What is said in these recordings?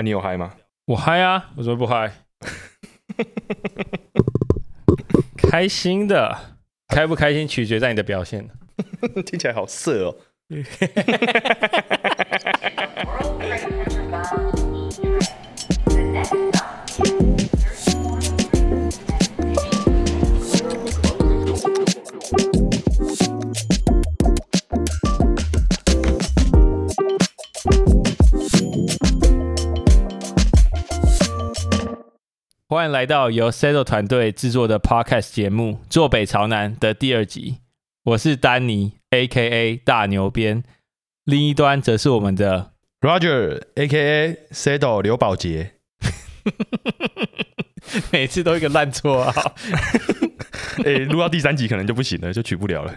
啊，你有嗨吗？我嗨啊，我怎么不嗨？开心的，开不开心取决在你的表现。听起来好色哦。欢迎来到由 Settle 团队制作的 Podcast 节目《坐北朝南》的第二集。我是丹尼，A.K.A 大牛鞭，另一端则是我们的 Roger，A.K.A Sado 刘宝杰。每次都一个烂错啊！哎，录到第三集可能就不行了，就取不了了。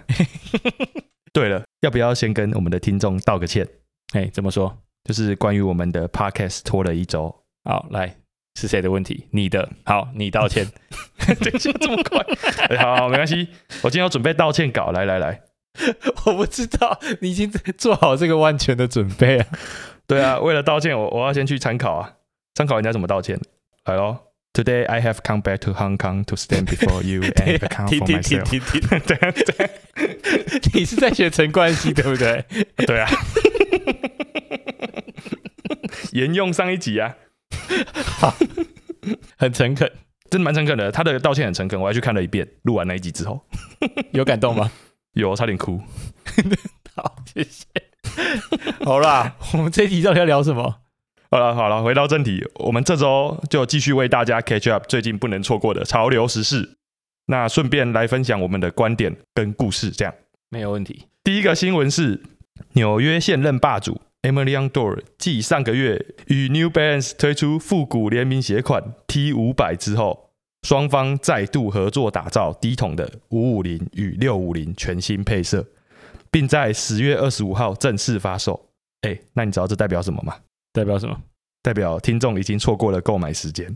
对了，要不要先跟我们的听众道个歉？哎，怎么说？就是关于我们的 Podcast 拖了一周。好，来。是谁的问题？你的好，你道歉。等一下这么快？好，好，没关系。我今天要准备道歉稿。来来来，我不知道你已经做好这个万全的准备啊。对啊，为了道歉，我我要先去参考啊，参考人家怎么道歉。来喽，Today I have come back to Hong Kong to stand before you and account for myself。对啊对啊，你是在学陈冠希对不对？对啊，沿用上一集啊。好，很诚恳，真的蛮诚恳的。他的道歉很诚恳，我还去看了一遍。录完那一集之后，有感动吗？有，差点哭。好，谢谢。好啦，我们这一集到底要聊什么？好了好了，回到正题，我们这周就继续为大家 catch up 最近不能错过的潮流时事。那顺便来分享我们的观点跟故事，这样没有问题。第一个新闻是纽约现任霸主。Emilion Dor 继上个月与 New Balance 推出复古联名鞋款 T 五百之后，双方再度合作打造低筒的五五零与六五零全新配色，并在十月二十五号正式发售。哎，那你知道这代表什么吗？代表什么？代表听众已经错过了购买时间。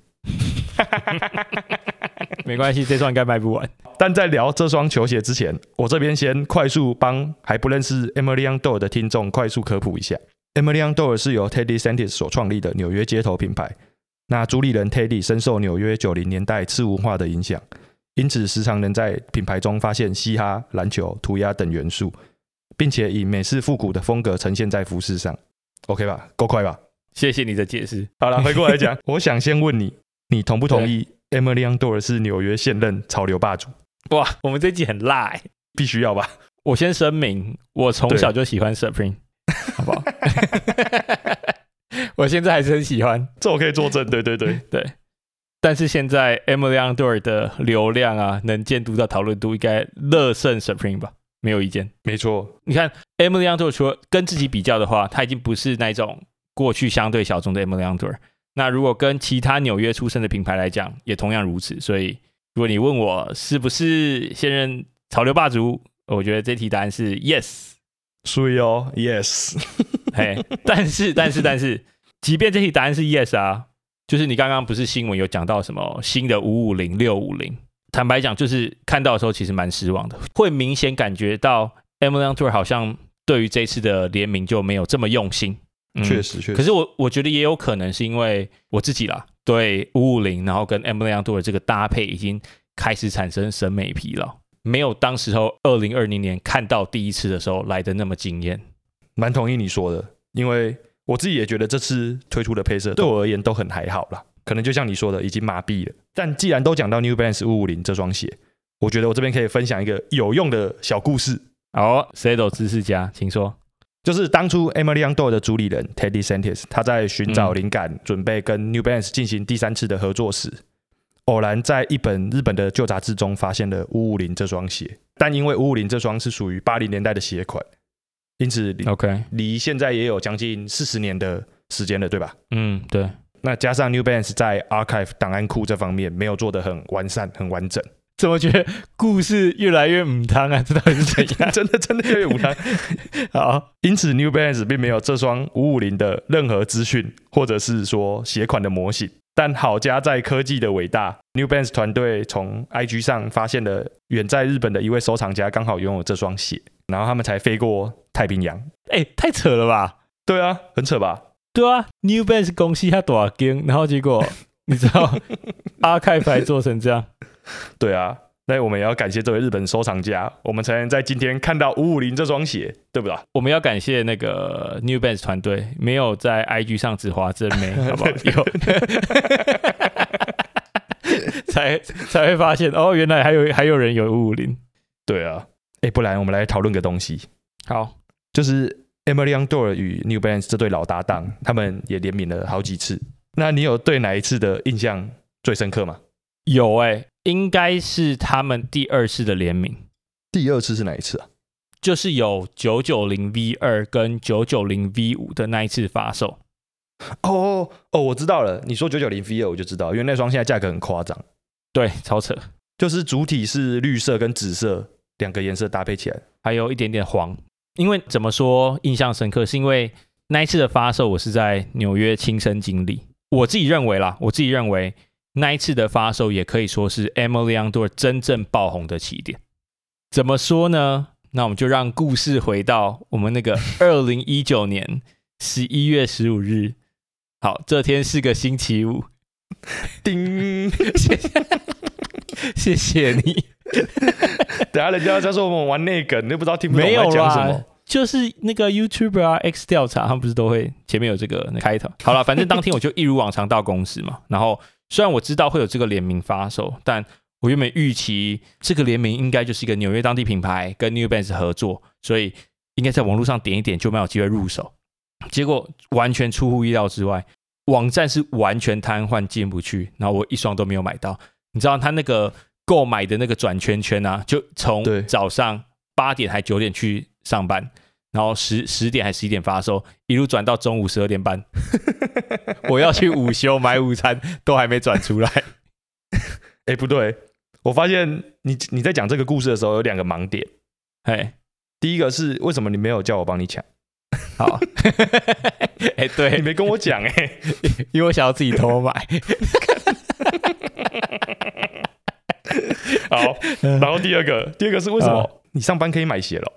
没关系，这双应该卖不完。但在聊这双球鞋之前，我这边先快速帮还不认识 Emily on Dor 的听众快速科普一下。Emilion Dor 是由 Teddy Santis 所创立的纽约街头品牌。那主理人 Teddy 深受纽约九零年代次文化的影响，因此时常能在品牌中发现嘻哈、篮球、涂鸦等元素，并且以美式复古的风格呈现在服饰上。OK 吧？够快吧？谢谢你的解释。好了，回过来讲，我想先问你，你同不同意 Emily on Dor 是纽约现任潮流霸主？哇，我们这集很辣，必须要吧？我先声明，我从小就喜欢 Supreme。好不好？我现在还是很喜欢，这我可以作证。对对对 对，但是现在 Emily Under 的流量啊，能见度到讨论度应该乐胜 Supreme 吧？没有意见。没错，你看 Emily Under 除了跟自己比较的话，他已经不是那种过去相对小众的 Emily Under。那如果跟其他纽约出身的品牌来讲，也同样如此。所以，如果你问我是不是现任潮流霸主，我觉得这题答案是 Yes。所以哦，yes，嘿，但是但是但是，即便这题答案是 yes 啊，就是你刚刚不是新闻有讲到什么新的五五零六五零，坦白讲，就是看到的时候其实蛮失望的，会明显感觉到 Emilion Tour 好像对于这次的联名就没有这么用心，确实确实。可是我我觉得也有可能是因为我自己啦，对五五零，然后跟 Emilion Tour 这个搭配已经开始产生审美疲劳。没有当时候二零二零年看到第一次的时候来的那么惊艳，蛮同意你说的，因为我自己也觉得这次推出的配色对我而言都很还好啦，可能就像你说的已经麻痹了。但既然都讲到 New Balance 五五零这双鞋，我觉得我这边可以分享一个有用的小故事。好，Sado 知识家，请说。就是当初 Emilion Dor 的主理人 Teddy Santis，他在寻找灵感，准备跟 New Balance 进行第三次的合作时。偶然在一本日本的旧杂志中发现了五五零这双鞋，但因为五五零这双是属于八零年代的鞋款，因此 OK 离现在也有将近四十年的时间了，对吧？嗯，对。那加上 New Balance 在 Archive 档案库这方面没有做得很完善、很完整，怎么觉得故事越来越母汤啊？这到底是怎样？真的真的越来越母汤。好，因此 New Balance 并没有这双五五零的任何资讯，或者是说鞋款的模型。但好家在科技的伟大，New Balance 团队从 IG 上发现了远在日本的一位收藏家刚好拥有这双鞋，然后他们才飞过太平洋。哎，太扯了吧？对啊，很扯吧？对啊，New Balance 公司他多少斤，然后结果你知道 阿开牌做成这样，对啊，那我们也要感谢这位日本收藏家，我们才能在今天看到五五零这双鞋，对不对？我们要感谢那个 New Balance 团队，没有在 IG 上只划真美，好不好？有。才才会发现哦，原来还有还有人有五五零。对啊，哎，不然我们来讨论个东西。好，就是 Emily Dore 与 New Balance 这对老搭档，他们也联名了好几次。那你有对哪一次的印象最深刻吗？有哎，应该是他们第二次的联名。第二次是哪一次啊？就是有九九零 V 二跟九九零 V 五的那一次发售。哦哦，我知道了。你说九九零 V 二，我就知道，因为那双现在价格很夸张。对，超扯，就是主体是绿色跟紫色两个颜色搭配起来，还有一点点黄。因为怎么说印象深刻，是因为那一次的发售，我是在纽约亲身经历。我自己认为啦，我自己认为那一次的发售也可以说是 Emily a n d o r 真正爆红的起点。怎么说呢？那我们就让故事回到我们那个 二零一九年十一月十五日。好，这天是个星期五。叮，谢谢，谢谢你。等下人家在说我们玩那个，你都不知道听不懂在讲什么。就是那个 YouTuber 啊，X 调查，他们不是都会前面有这个开头。好了，反正当天我就一如往常到公司嘛。然后虽然我知道会有这个联名发售，但我原本预期这个联名应该就是一个纽约当地品牌跟 New Balance 合作，所以应该在网络上点一点就蛮有机会入手。结果完全出乎意料之外。网站是完全瘫痪，进不去，然后我一双都没有买到。你知道他那个购买的那个转圈圈啊，就从早上八点还九点去上班，然后十十点还十一点发售，一路转到中午十二点半。我要去午休买午餐，都还没转出来。哎，不对，我发现你你在讲这个故事的时候有两个盲点。哎，第一个是为什么你没有叫我帮你抢？好，哎，对你没跟我讲哎，因为我想要自己偷买。好，然后第二个，第二个是为什么你上班可以买鞋了？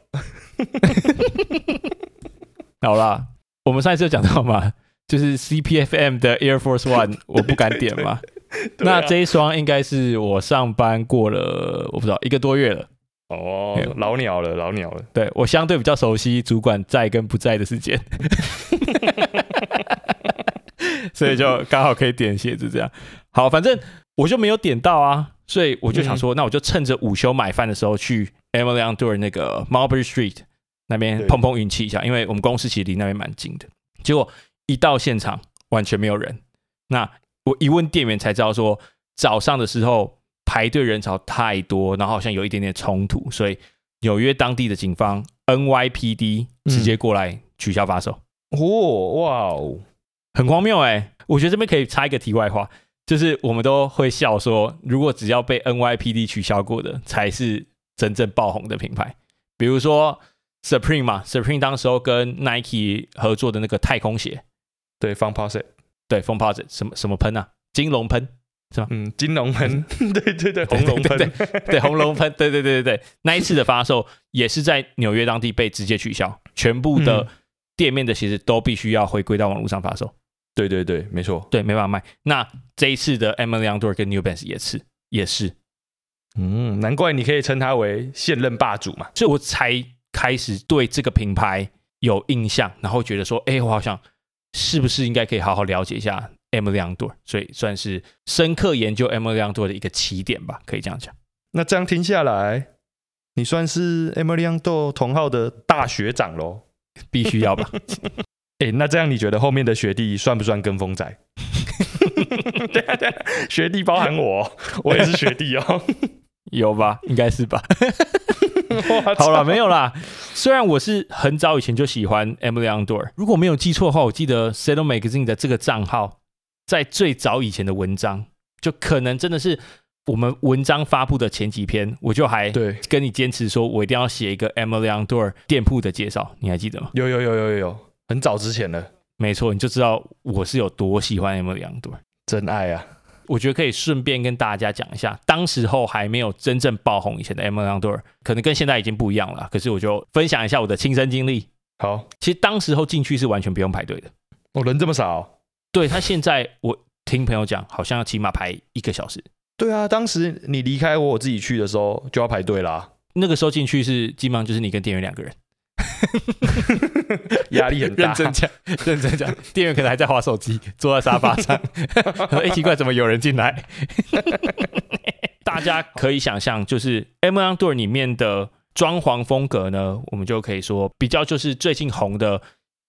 好啦，我们上一次讲到嘛，就是 CPFM 的 Air Force One，我不敢点嘛。那这一双应该是我上班过了，我不知道一个多月了。哦，老鸟了，老鸟了。对我相对比较熟悉主管在跟不在的时间，所以就刚好可以点鞋子这样。好，反正我就没有点到啊，所以我就想说，那我就趁着午休买饭的时候去 Emily on Tour 那个 Marbury Street 那边碰碰运气一下，因为我们公司其实离那边蛮近的。结果一到现场完全没有人，那我一问店员才知道说，早上的时候。排队人潮太多，然后好像有一点点冲突，所以纽约当地的警方 NYPD 直接过来取消发售。哦，哇哦，很荒谬哎！我觉得这边可以插一个题外话，就是我们都会笑说，如果只要被 NYPD 取消过的，才是真正爆红的品牌。比如说 Supreme 嘛，Supreme 当时候跟 Nike 合作的那个太空鞋，对，Funposite，对，Funposite 什么什么喷啊，金龙喷。是吧？嗯，金龙喷，对对对，红龙喷，对红龙喷，对对对对对，那一次的发售也是在纽约当地被直接取消，全部的店面的鞋子都必须要回归到网络上发售。对对对，没错，对，没办法卖。那这一次的 Emily o n d o r 跟 New Balance 也是，也是，嗯，难怪你可以称它为现任霸主嘛，所以我才开始对这个品牌有印象，然后觉得说，哎，我好像是不是应该可以好好了解一下。M 两朵，所以算是深刻研究 M 两朵的一个起点吧，可以这样讲。那这样听下来，你算是 M 两朵同号的大学长喽？必须要吧？哎，那这样你觉得后面的学弟算不算跟风仔？对啊对啊，学弟包含我，我也是学弟哦。有吧？应该是吧？好了，没有啦。虽然我是很早以前就喜欢 Emily o n d o r，如果没有记错的话，我记得 Settle Magazine 的这个账号。在最早以前的文章，就可能真的是我们文章发布的前几篇，我就还对跟你坚持说，我一定要写一个 Emily o n d o r 店铺的介绍，你还记得吗？有有有有有有，很早之前了，没错，你就知道我是有多喜欢 Emily o n d o r 真爱啊！我觉得可以顺便跟大家讲一下，当时候还没有真正爆红以前的 o n d o r 可能跟现在已经不一样了。可是我就分享一下我的亲身经历。好，其实当时候进去是完全不用排队的。哦，人这么少？对他现在我听朋友讲，好像要起码排一个小时。对啊，当时你离开我，我自己去的时候就要排队啦，那个时候进去是基本上就是你跟店员两个人，压力很大。认真讲，认真讲，店员可能还在划手机，坐在沙发上。哎、奇怪，怎么有人进来？大家可以想象，就是 M N Door 里面的装潢风格呢，我们就可以说比较就是最近红的，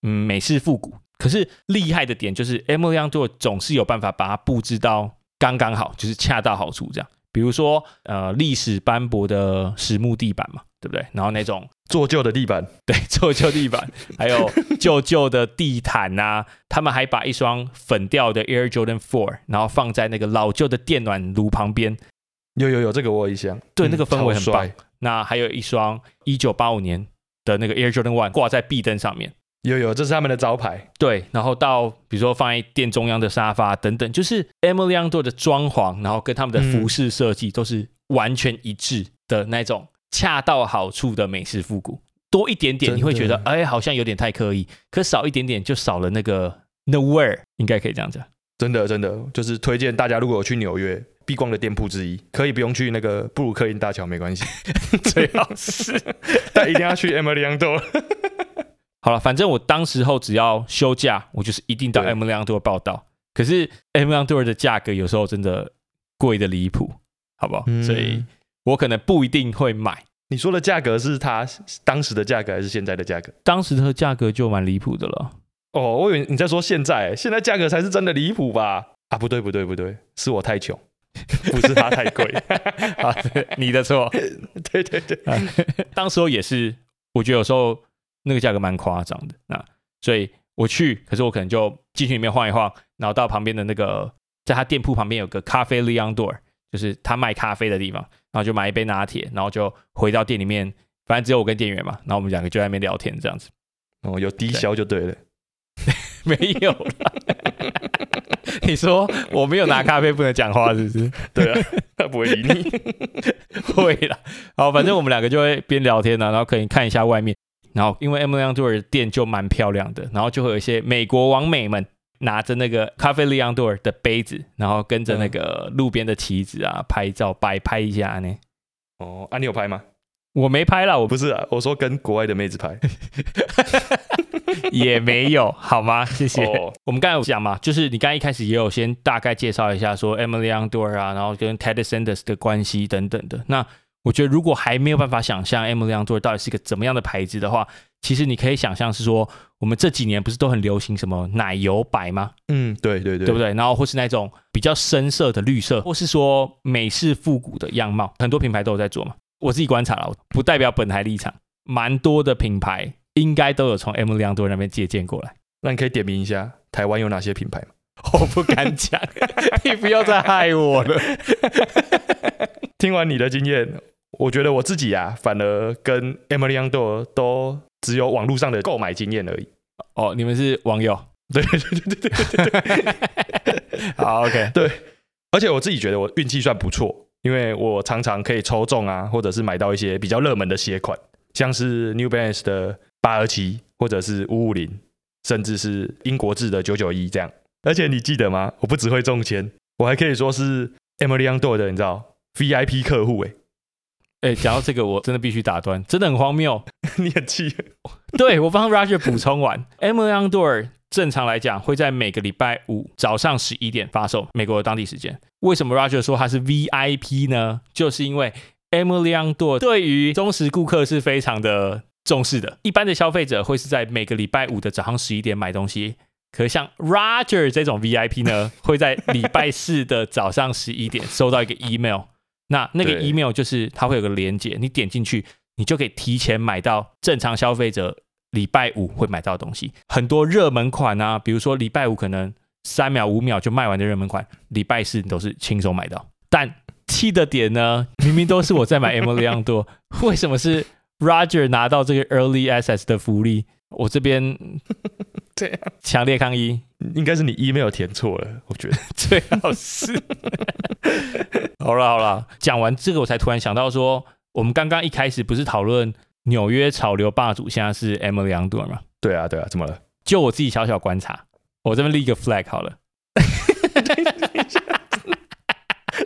嗯，美式复古。可是厉害的点就是 M N Door 总是有办法把它布置到刚刚好，就是恰到好处这样。比如说，呃，历史斑驳的实木地板嘛，对不对？然后那种 做旧的地板，对，做旧地板，还有 旧旧的地毯呐、他们还把一双粉调的 Air Jordan Four，然后放在那个老旧的电暖炉旁边。有有有，这个我有印象。嗯对那个氛围很棒那还有一双一九八五年的那个 Air Jordan One 挂在壁灯上面。有有，这是他们的招牌。对，然后到比如说放在店中央的沙发等等，就是 Emily a n d o 的装潢，然后跟他们的服饰设计都是完全一致的那种恰到好处的美式复古。多一点点你会觉得哎好像有点太刻意，可少一点点就少了那个 nowhere，应该可以这样讲。真的真的，就是推荐大家如果有去纽约必逛的店铺之一，可以不用去那个布鲁克林大桥没关系，最好是。但一定要去 Emily Door。好了，反正我当时候只要休假，我就是一定到对 M 量 Tour 报道。可是 M 量 Tour 的价格有时候真的贵的离谱，好不好？嗯所以我可能不一定会买。你说的价格是它当时的价格还是现在的价格？当时的价格就蛮离谱的了。哦，我以为你在说现在，现在价格才是真的离谱吧？啊，不对不对不对，是我太穷，不是它太贵。啊，你的错。对对对，当时候也是，我觉得有时候那个价格蛮夸张的。那所以我去，可是我可能就进去里面晃一晃，然后到旁边的那个，在他店铺旁边有个咖啡 Leon Door，就是他卖咖啡的地方，然后就买一杯拿铁，然后就回到店里面，反正只有我跟店员嘛，然后我们两个就在那边聊天这样子。哦，有低消就对了。没有啦，你说我没有拿咖啡不能讲话是不是？对啊，他不会理你。会啦，好，反正我们两个就会边聊天呢、然后可以看一下外面，然后因为 M 亮 Door 的店就蛮漂亮的，然后就会有一些美国网美们拿着那个咖啡 Leon Door 的杯子，然后跟着那个路边的旗子啊拍照摆拍一下呢。哦，啊，你有拍吗？我没拍啦，我不是啊，我说跟国外的妹子拍。也没有，好吗？谢谢。哦，我们刚才有讲嘛，就是你刚才一开始也有先大概介绍一下说 Emily Young Door 啊，然后跟 Ted Sanders 的关系等等的。那我觉得如果还没有办法想象 Emily Door 到底是一个怎么样的牌子的话，其实你可以想象是说，我们这几年不是都很流行什么奶油白吗？嗯，对对对，对不对？然后或是那种比较深色的绿色，或是说美式复古的样貌，很多品牌都有在做嘛。我自己观察了，不代表本台立场，蛮多的品牌应该都有从 Emily Door 那边借鉴过来。那你可以点名一下台湾有哪些品牌吗？我不敢讲，你不要再害我了。听完你的经验，我觉得我自己啊，反而跟 Emily Young Door 都只有网络上的购买经验而已。哦，你们是网友，对对对对对对对 好，OK，对，而且我自己觉得我运气算不错，因为我常常可以抽中啊，或者是买到一些比较热门的鞋款，像是 New Balance 的八二七，或者是五五零，甚至是英国制的九九一这样。而且你记得吗？我不只会中签，我还可以说是 Emily Young Door 的，你知道 VIP 客户哎、哎，讲到这个，我真的必须打断，真的很荒谬。你很气。对我帮 Roger 补充完 e m i l y o n Door 正常来讲会在每个礼拜五早上十一点发售，美国的当地时间。为什么 Roger 说它是 VIP 呢？就是因为 e m i l y o n Door 对于忠实顾客是非常的重视的。一般的消费者会是在每个礼拜五的早上十一点买东西，可像 Roger 这种 VIP 呢，会在礼拜四的早上十一点收到一个 email。那那个 email 就是它会有个连接，你点进去，你就可以提前买到正常消费者礼拜五会买到的东西。很多热门款啊，比如说礼拜五可能三秒五秒就卖完的热门款，礼拜四你都是轻松买到。但气的点呢，明明都是我在买 Emily Young 多，为什么是 Roger 拿到这个 Early Access 的福利？我这边 这样强烈抗议，应该是你 email 填错了，我觉得。最好是。好了好了，讲完这个我才突然想到说，我们刚刚一开始不是讨论纽约潮流霸主现在是 Emily Young 多吗？对啊，对啊，怎么了？就我自己小小观察，我这边立一个 flag 好了。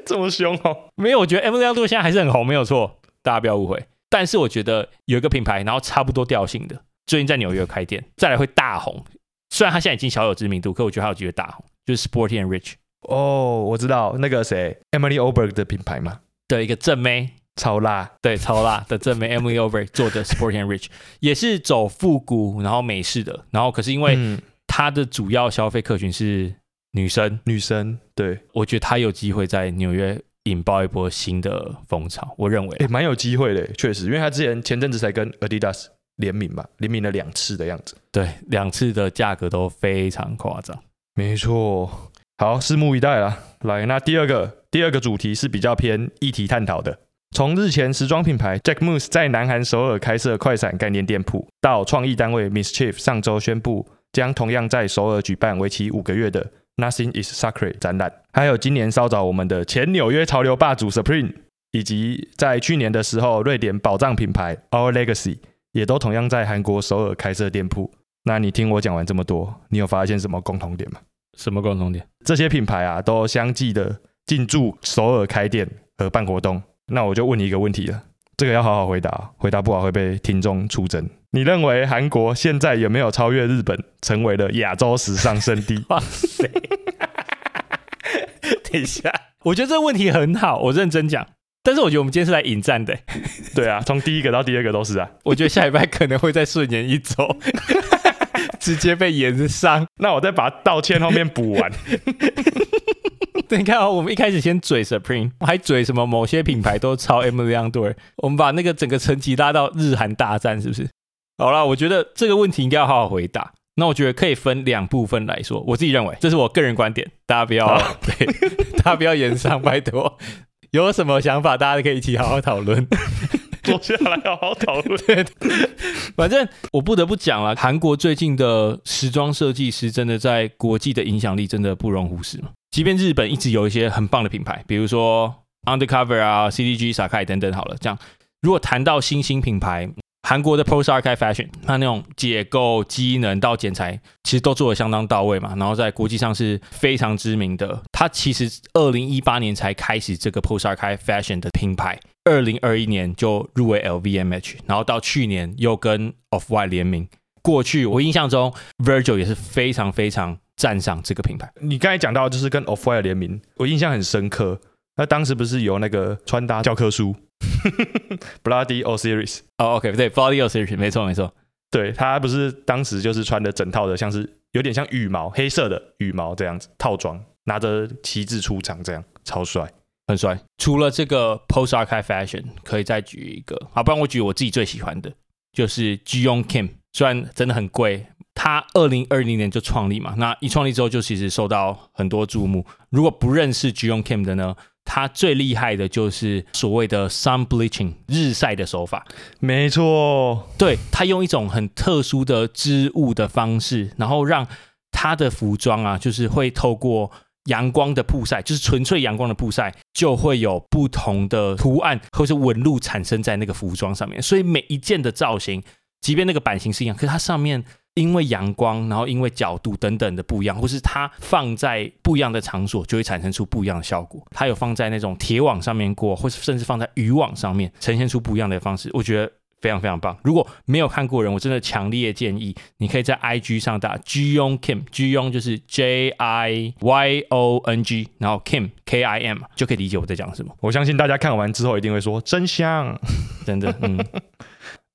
这么凶哦？没有，我觉得 M 亮度现在还是很红，没有错，大家不要误会。但是我觉得有一个品牌，然后差不多调性的，最近在纽约开店，再来会大红。虽然他现在已经小有知名度，可我觉得他有机会大红，就是 Sporty and Rich 哦，我知道那个谁，Emily Oberg 的品牌嘛，的一个正妹，超辣，对，超辣的正妹 Emily Oberg 做的 Sporty and Rich 也是走复古，然后美式的，然后可是因为嗯。它的主要消费客群是女生，女生，对，我觉得它有机会在纽约引爆一波新的风潮。我认为哎，蛮有机会的，确实，因为他之前前阵子才跟 Adidas 联名吧，联名了两次的样子。对两次的价格都非常夸张。没错，好，拭目以待啦。来，那第二个第二个主题是比较偏议题探讨的。从日前时装品牌 Jack Moose 在南韩首尔开设快闪概念店铺，到创意单位 Mischief 上周宣布将同样在首尔举办为期五个月的 Nothing is Sacred 展览，还有今年稍早我们的前纽约潮流霸主 Supreme，以及在去年的时候瑞典宝藏品牌 Our Legacy 也都同样在韩国首尔开设店铺。那你听我讲完这么多，你有发现什么共同点吗？什么共同点？这些品牌啊，都相继的进驻首尔开店和办活动。那我就问你一个问题了，这个要好好回答，回答不好会被听众出征。你认为韩国现在有没有超越日本，成为了亚洲时尚圣地？哇塞！等一下，我觉得这个问题很好，我认真讲。但是我觉得我们今天是来引战的，对啊，从第一个到第二个都是啊。我觉得下礼拜可能会再顺延一周，直接被延上。那我再把道歉后面补完。对，你看哦，我们一开始先嘴 Supreme，还嘴什么某些品牌都超 M 两对，我们把那个整个层级拉到日韩大战，是不是？好啦，我觉得这个问题应该要好好回答。那我觉得可以分两部分来说，我自己认为，这是我个人观点，大家不要大家不要延上，拜托。有什么想法，大家可以一起好好讨论。坐下来好好讨论。反正我不得不讲了，韩国最近的时装设计师真的在国际的影响力真的不容忽视嘛。即便日本一直有一些很棒的品牌，比如说 Undercover 啊、CDG、Sakai 等等，好了，这样如果谈到新兴品牌，韩国的 Post Archive Fashion，它那种解构、机能到剪裁，其实都做的相当到位嘛。然后在国际上是非常知名的。它其实二零一八年才开始这个 Post Archive Fashion 的品牌，二零二一年就入围 LVMH，然后到去年又跟 Off White 联名。过去我印象中，Virgil 也是非常非常赞赏这个品牌。你刚才讲到就是跟 Off White 联名，我印象很深刻。那当时不是有那个穿搭教科书 Bloody Osiris，哦、o k 对，Bloody o Series，没错没错。对他不是当时就是穿的整套的，像是有点像羽毛黑色的羽毛这样子套装，拿着旗帜出场，这样超帅。很帅。除了这个 Post Archive Fashion，可以再举一个，好，不然我举我自己最喜欢的，就是 Jong Kim，虽然真的很贵，他二零二零年就创立嘛，那一创立之后就其实受到很多注目。如果不认识 Jong Kim 的呢，他最厉害的就是所谓的 sun bleaching 日晒的手法，没错，对它用一种很特殊的织物的方式，然后让它的服装啊，就是会透过阳光的曝晒，就是纯粹阳光的曝晒，就会有不同的图案或是纹路产生在那个服装上面。所以每一件的造型，即便那个版型是一样，可是它上面因为阳光，然后因为角度等等的不一样，或是它放在不一样的场所，就会产生出不一样的效果。它有放在那种铁网上面过，或是甚至放在渔网上面，呈现出不一样的方式。我觉得。非常非常棒！如果没有看过人，我真的强烈建议你可以在 IG 上打 G Yong Kim，G Yong 就是 J I Y O N G，然后 Kim K I M 就可以理解我在讲什么。我相信大家看完之后一定会说真香。真的，嗯，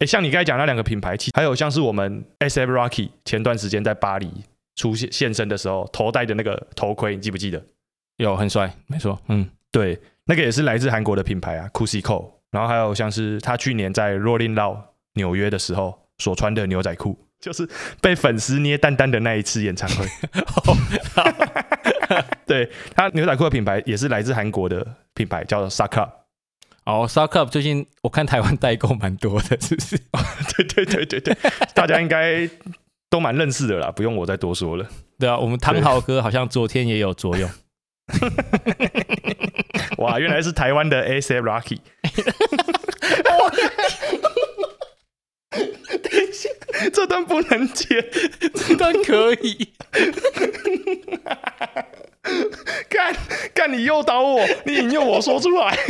哎，像你刚才讲那两个品牌，其还有像是我们 S F Rocky 前段时间在巴黎出现现身的时候，头戴的那个头盔，你记不记得？有很帅，没错，嗯，对，那个也是来自韩国的品牌啊，Cusico 然后还有像是他去年在 Rolling Loud 纽约的时候所穿的牛仔裤，就是被粉丝捏蛋蛋的那一次演唱会。对他牛仔裤的品牌也是来自韩国的品牌，叫做 Saka。哦 s u c k Up 最近我看台湾代购蛮多的，是不是？对对对对对，大家应该都蛮认识的啦，不用我再多说了。对啊，我们汤豪哥好像昨天也有作用。哇，原来是台湾的 A C Rocky。等一下，这段不能接，这段可以。干干你诱导我，你引诱我说出来。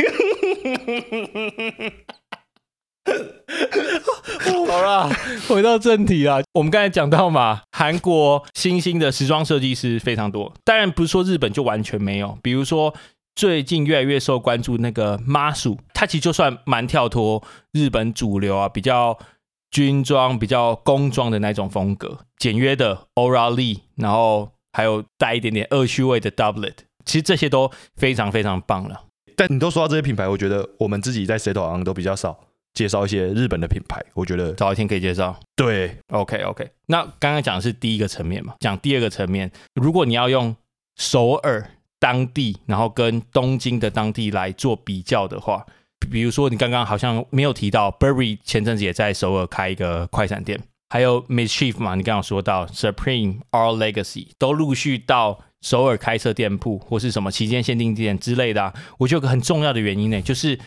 好啦，回到正题啊，我们刚才讲到嘛，韩国新兴的时装设计师非常多，当然不是说日本就完全没有，比如说最近越来越受关注那个 Masu，他其实就算蛮跳脱日本主流啊，比较军装、比较工装的那种风格，简约的 Ora Lee，然后还有带一点点恶趣味的 Doublet，其实这些都非常非常棒了。但你都说到这些品牌，我觉得我们自己在 e t 好像都比较少介绍一些日本的品牌。我觉得早一天可以介绍。对，OK OK，那刚刚讲的是第一个层面嘛，讲第二个层面，如果你要用首尔当地，然后跟东京的当地来做比较的话，比如说你刚刚好像没有提到 Burberry 前阵子也在首尔开一个快闪店，还有 Mischief 嘛，你刚刚说到 Supreme、Our Legacy 都陆续到首尔开设店铺或是什么期间限定店之类的、啊，我觉得有个很重要的原因呢，就是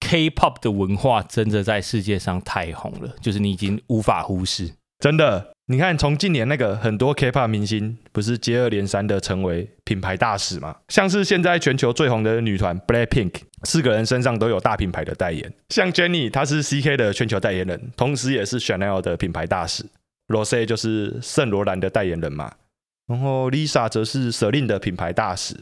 K-pop 的文化真的在世界上太红了，就是你已经无法忽视。真的，你看从近年那个很多 K-pop 明星不是接二连三的成为品牌大使嘛？像是现在全球最红的女团 Blackpink，四个人身上都有大品牌的代言。像 Jennie，她是 CK 的全球代言人，同时也是 Chanel 的品牌大使。Rose 就是圣罗兰的代言人嘛。然后 Lisa 则是 Celine 的品牌大使。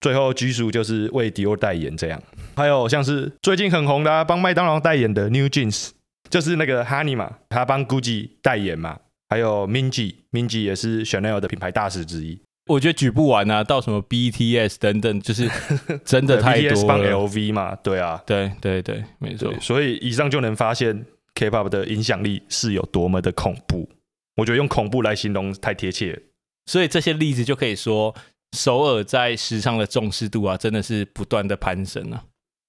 最后居属就是为迪奥代言这样。还有像是最近很红的、啊，帮麦当劳代言的 New Jeans。就是那个 Honey 嘛，他帮 Gucci 代言嘛，还有 Minji，Minji 也是 Chanel 的品牌大使之一。我觉得举不完啊，到什么 BTS 等等，就是 真的太多 BTS 帮。LV 嘛，对啊，对对对，没错，。所以以上就能发现 K-pop 的影响力是有多么的恐怖。我觉得用恐怖来形容太贴切了。所以这些例子就可以说，首尔在时尚的重视度啊，真的是不断的攀升啊。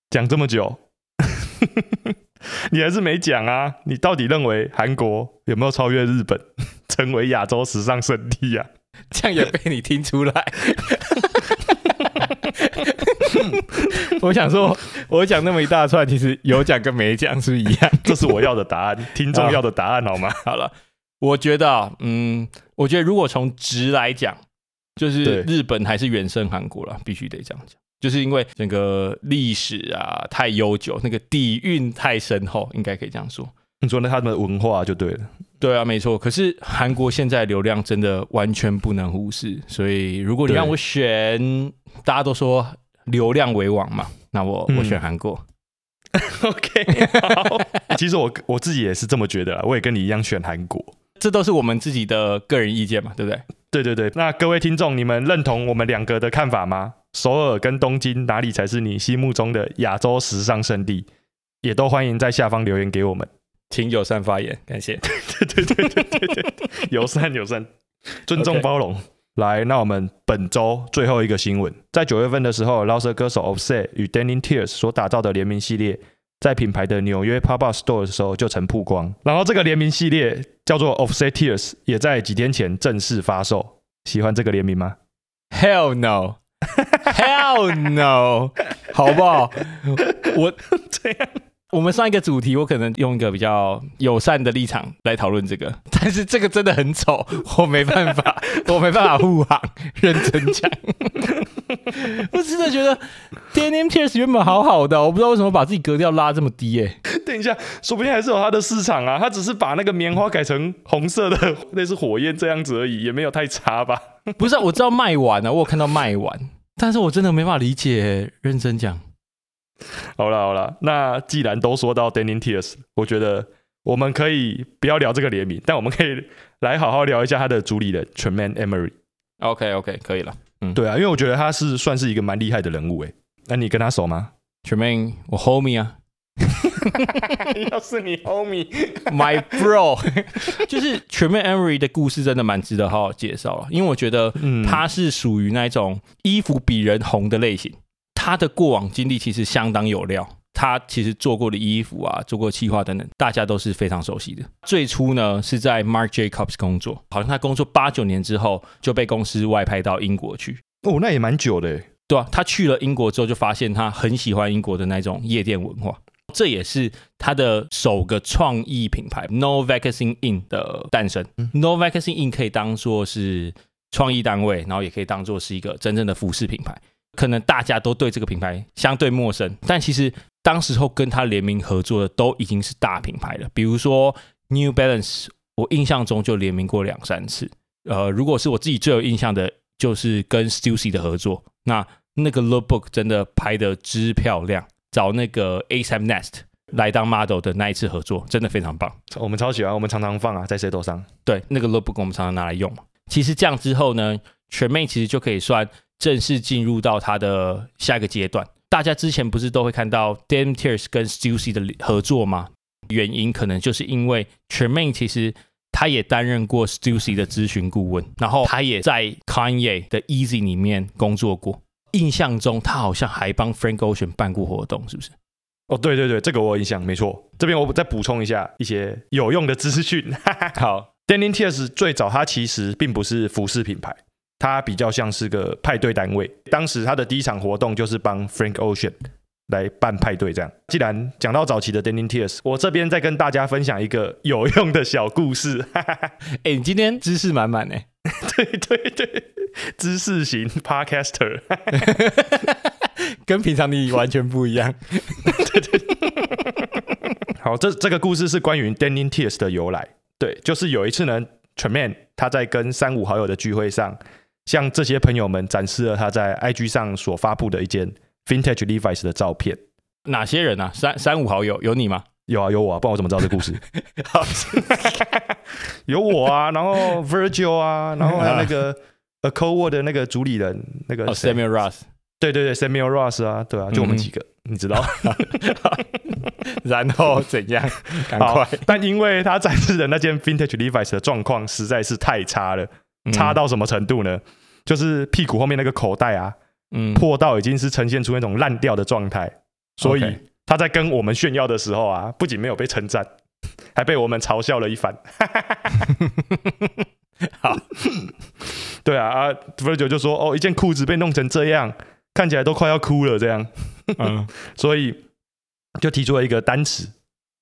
讲这么久，你还是没讲啊？你到底认为韩国有没有超越日本，成为亚洲时尚圣地啊？这样也被你听出来。我想说，我讲那么一大串，其实有讲跟没讲是不是一样？这是我要的答案，听众要的答案好吗？好了，我觉得啊，嗯，我觉得如果从值来讲，就是日本还是远胜韩国了，必须得这样讲。就是因为整个历史啊太悠久，那个底蕴太深厚，应该可以这样说。你说那他们的文化就对了。对啊，没错。可是韩国现在流量真的完全不能忽视，所以如果你让我选，大家都说流量为王嘛，那我、嗯我选韩国。OK，好。其实我我自己也是这么觉得啦，我也跟你一样选韩国。这都是我们自己的个人意见嘛，对不对？对对对，那各位听众，你们认同我们两个的看法吗？首尔跟东京哪里才是你心目中的亚洲时尚圣地？也都欢迎在下方留言给我们。请友善发言，感谢。对对对对对对对，友善友善，尊重包容。来，那我们本周最后一个新闻，在九月份的时候，饶舌歌手 Offset 与 Denim Tears 所打造的联名系列，在品牌的纽约 Pop Up Store 的时候就曾曝光。然后这个联名系列叫做 Offset Tears，也在几天前正式发售。喜欢这个联名吗？Hell no，Hell no，好不好？我 这样我们上一个主题，我可能用一个比较友善的立场来讨论这个，但是这个真的很丑，我没办法，我没办法护航，认真讲。我真的觉得 Denim Tears 原本好好的，我不知道为什么把自己格调拉这么低耶、等一下，说不定还是有它的市场啊。它只是把那个棉花改成红色的，类似火焰这样子而已，也没有太差吧？不是啊，我知道卖完了，我有看到卖完，但是我真的没法理解。认真讲，好了好了，那既然都说到 Denim Tears，我觉得我们可以不要聊这个联名，但我们可以来好好聊一下他的主理人 Tremaine Emery。OK OK，可以了。嗯对啊，因为我觉得他是算是一个蛮厉害的人物诶。那你跟他熟吗？Tremaine，我 homie 啊 要是你 homie，，my bro，就是 Tremaine Emery 的故事真的蛮值得好好介绍了，因为我觉得嗯他是属于那一种衣服比人红的类型，他的过往经历其实相当有料。他其实做过的衣服啊，做过企划等等，大家都是非常熟悉的。最初呢是在 Mark Jacobs 工作，好像他工作八九年之后就被公司外派到英国去。哦，那也蛮久的诶。对啊，他去了英国之后，就发现他很喜欢英国的那种夜店文化。这也是它的首个创意品牌 No Vaccine In 的诞生。No Vaccine In 可以当做是创意单位，然后也可以当做是一个真正的服饰品牌。可能大家都对这个品牌相对陌生，但其实当时候跟他联名合作的都已经是大品牌了。比如说 New Balance，我印象中就联名过两三次。呃，如果是我自己最有印象的，就是跟 Stussy 的合作。那那个 Lookbook 真的拍的之漂亮，找那个 ASAP Nest 来当 model 的那一次合作，真的非常棒。我们超喜欢，我们常常放啊，在 set 上。对，那个 Lookbook 我们常常拿来用嘛。其实这样之后呢，全妹其实就可以算。正式进入到他的下一个阶段，大家之前不是都会看到 Damn Tears 跟 Stussy 的合作吗？原因可能就是因为 Tremaine 其实他也担任过 Stussy 的咨询顾问，然后他也在 Kanye 的 Easy 里面工作过。印象中他好像还帮 Frank Ocean 办过活动，是不是？哦，对对对，这个我有印象，没错。这边我再补充一下一些有用的资讯。好，Dame Tears 最早他其实并不是服饰品牌。它比较像是个派对单位，当时他的第一场活动就是帮 Frank Ocean 来办派对。这样，既然讲到早期的 Dancing Tears，我这边再跟大家分享一个有用的小故事。哎，你今天知识满满 呢！对对对，知识型 Podcaster，跟平常你完全不一样。对对。好，这这个故事是关于 Dancing Tears 的由来。对，就是有一次呢，Tremaine 他在跟三五好友的聚会上。向这些朋友们展示了他在 IG 上所发布的一件 Vintage Levi's 的照片。哪些人啊？三三五好友有你吗？有啊，有我啊，不然我怎么知道这故事？有我啊，然后 Virgil 啊，然后还有那个 A c o w o r d 的那个主理人，那个 Samuel Ross。对对对，Samuel Ross 啊，对啊，就我们几个，你知道。然后怎样？赶快！但因为他展示的那件 Vintage Levi's 的状况实在是太差了，差到什么程度呢？就是屁股后面那个口袋啊，嗯，破到已经是呈现出那种烂掉的状态，所以他在跟我们炫耀的时候啊，不仅没有被称赞，还被我们嘲笑了一番。好，对啊啊，Virgil 就说哦，一件裤子被弄成这样，看起来都快要哭了，这样，嗯，所以就提出了一个单词，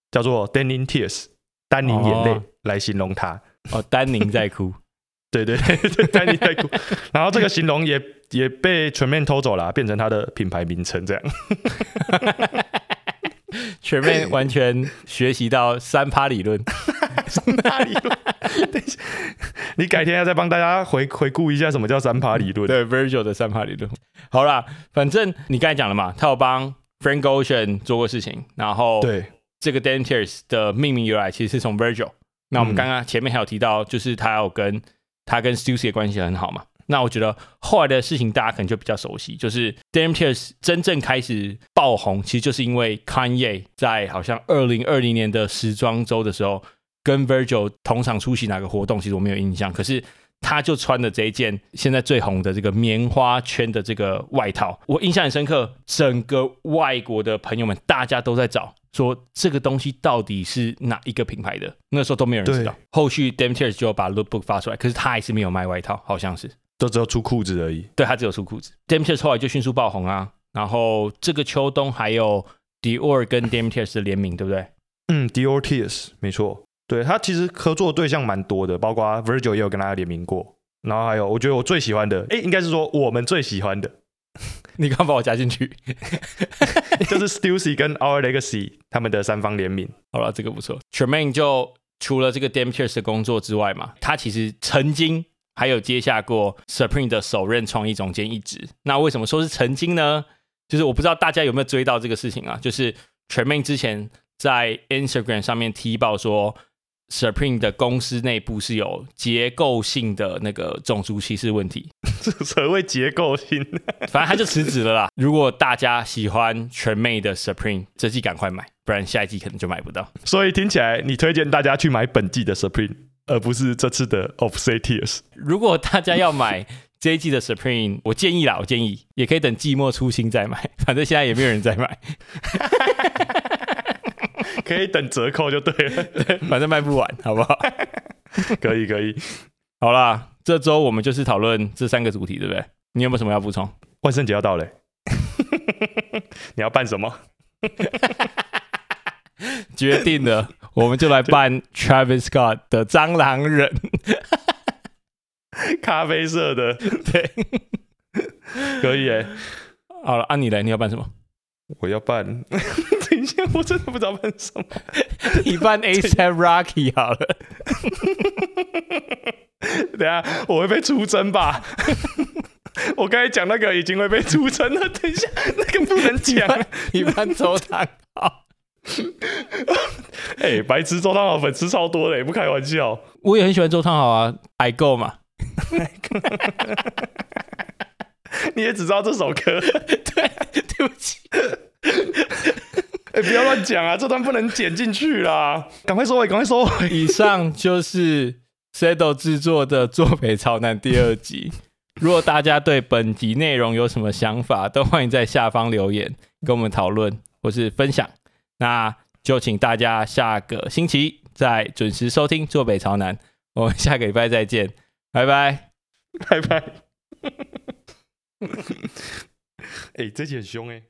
叫做 “Danning Tears”，丹宁眼泪来形容他。哦，丹宁在哭。对对对，丹宁在哭，然后这个形容也也被全面偷走了，变成他的品牌名称这样。全面完全学习到三趴理论，三趴理论。等下你改天要再帮大家回回顾一下什么叫三趴理论？对，Virgil 的三趴理论。好啦，反正你刚才讲了嘛，他有帮 Frank Ocean 做过事情，然后对这个 Dentures 的命名由来其实是从 Virgil。那我们刚刚前面还有提到，就是他有跟他跟 Stussy 的关系很好嘛？那我觉得后来的事情大家可能就比较熟悉，就是 Dame Tears 真正开始爆红，其实就是因为 Kanye 在好像二零二零年的时装周的时候，跟 Virgil 同场出席哪个活动，其实我没有印象。可是他就穿的这一件现在最红的这个棉花圈的这个外套，我印象很深刻。整个外国的朋友们大家都在找。说这个东西到底是哪一个品牌的？那时候都没有人知道。后续 d a m Tears 就把 Lookbook 发出来，可是他还是没有卖外套，好像是，都只有出裤子而已。对他只有出裤子 d a m t e r s 后来就迅速爆红啊。然后这个秋冬还有 Dior 跟 d a m t e r s 的联名，对不对？嗯，Dior Tears 没错。对他其实合作对象蛮多的，包括 Virgil 也有跟他联名过。然后还有，我觉得我最喜欢的，哎，应该是说我们最喜欢的。你刚把我加进去，就是 Stussy 跟 Our Legacy 他们的三方联名。好了，这个不错。Tremaine 就除了这个 Dame Tears 的工作之外嘛，他其实曾经还有接下过 Supreme 的首任创意总监一职。那为什么说是曾经呢？就是我不知道大家有没有追到这个事情啊？就是 Tremaine 之前在 Instagram 上面踢爆说。Supreme 的公司内部是有结构性的那个种族歧视问题。所谓结构性，反正他就辞职了啦。如果大家喜欢全妹的 Supreme，这季赶快买，不然下一季可能就买不到。所以听起来，你推荐大家去买本季的 Supreme，而不是这次的 Offset Tears。如果大家要买这一季的 Supreme，我建议啦，我建议也可以等季末出新再买，反正现在也没有人在买。可以等折扣就对了，反正卖不完，好不好？可以可以，好啦，这周我们就是讨论这三个主题，对不对？你有没有什么要补充？万圣节要到了，你要办什么？决定了，我们就来扮 Travis Scott 的蟑螂人。咖啡色的，对，可以诶。好了，按你来，你要扮什么？我要扮，等一下，我真的不知道扮什么。你扮 ASAP Rocky 好了。等下我会被出征吧？我刚才讲那个已经会被出征了。等一下，那个不能讲。你扮周汤豪。哎，白痴周汤豪粉丝超多的，不开玩笑。我也很喜欢周汤豪啊，I Go 嘛。你也只知道这首歌，对，对不起。哎，不要乱讲啊，这段不能剪进去啦！赶快收尾，赶快收尾。以上就是 Sado 制作的《坐北朝南》第二集。如果大家对本集内容有什么想法，都欢迎在下方留言跟我们讨论或是分享。那就请大家下个星期再准时收听《坐北朝南》，我们下个礼拜再见，拜拜，拜拜。哎，这集很凶哎。